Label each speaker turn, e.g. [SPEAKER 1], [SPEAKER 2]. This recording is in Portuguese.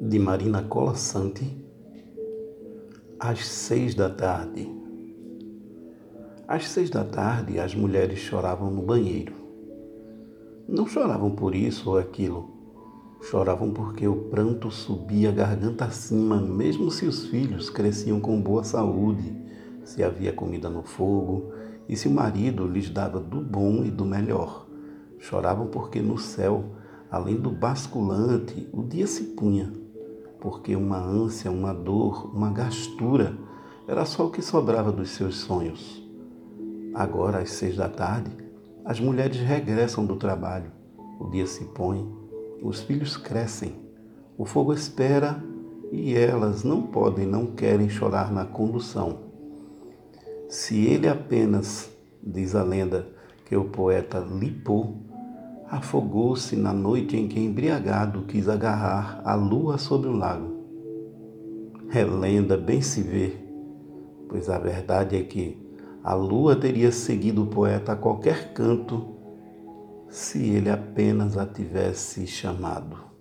[SPEAKER 1] de Marina Colassante, às seis da tarde. Às seis da tarde, as mulheres choravam no banheiro. Não choravam por isso ou aquilo. Choravam porque o pranto subia garganta acima, mesmo se os filhos cresciam com boa saúde, se havia comida no fogo e se o marido lhes dava do bom e do melhor. Choravam porque no céu, além do basculante, o dia se punha porque uma ânsia, uma dor, uma gastura era só o que sobrava dos seus sonhos. Agora, às seis da tarde, as mulheres regressam do trabalho. O dia se põe, os filhos crescem, o fogo espera e elas não podem, não querem chorar na condução. Se ele apenas, diz a lenda, que o poeta lipou, afogou-se na noite em que, embriagado, quis agarrar a lua sobre o lago. Relenda bem se vê, pois a verdade é que a lua teria seguido o poeta a qualquer canto se ele apenas a tivesse chamado.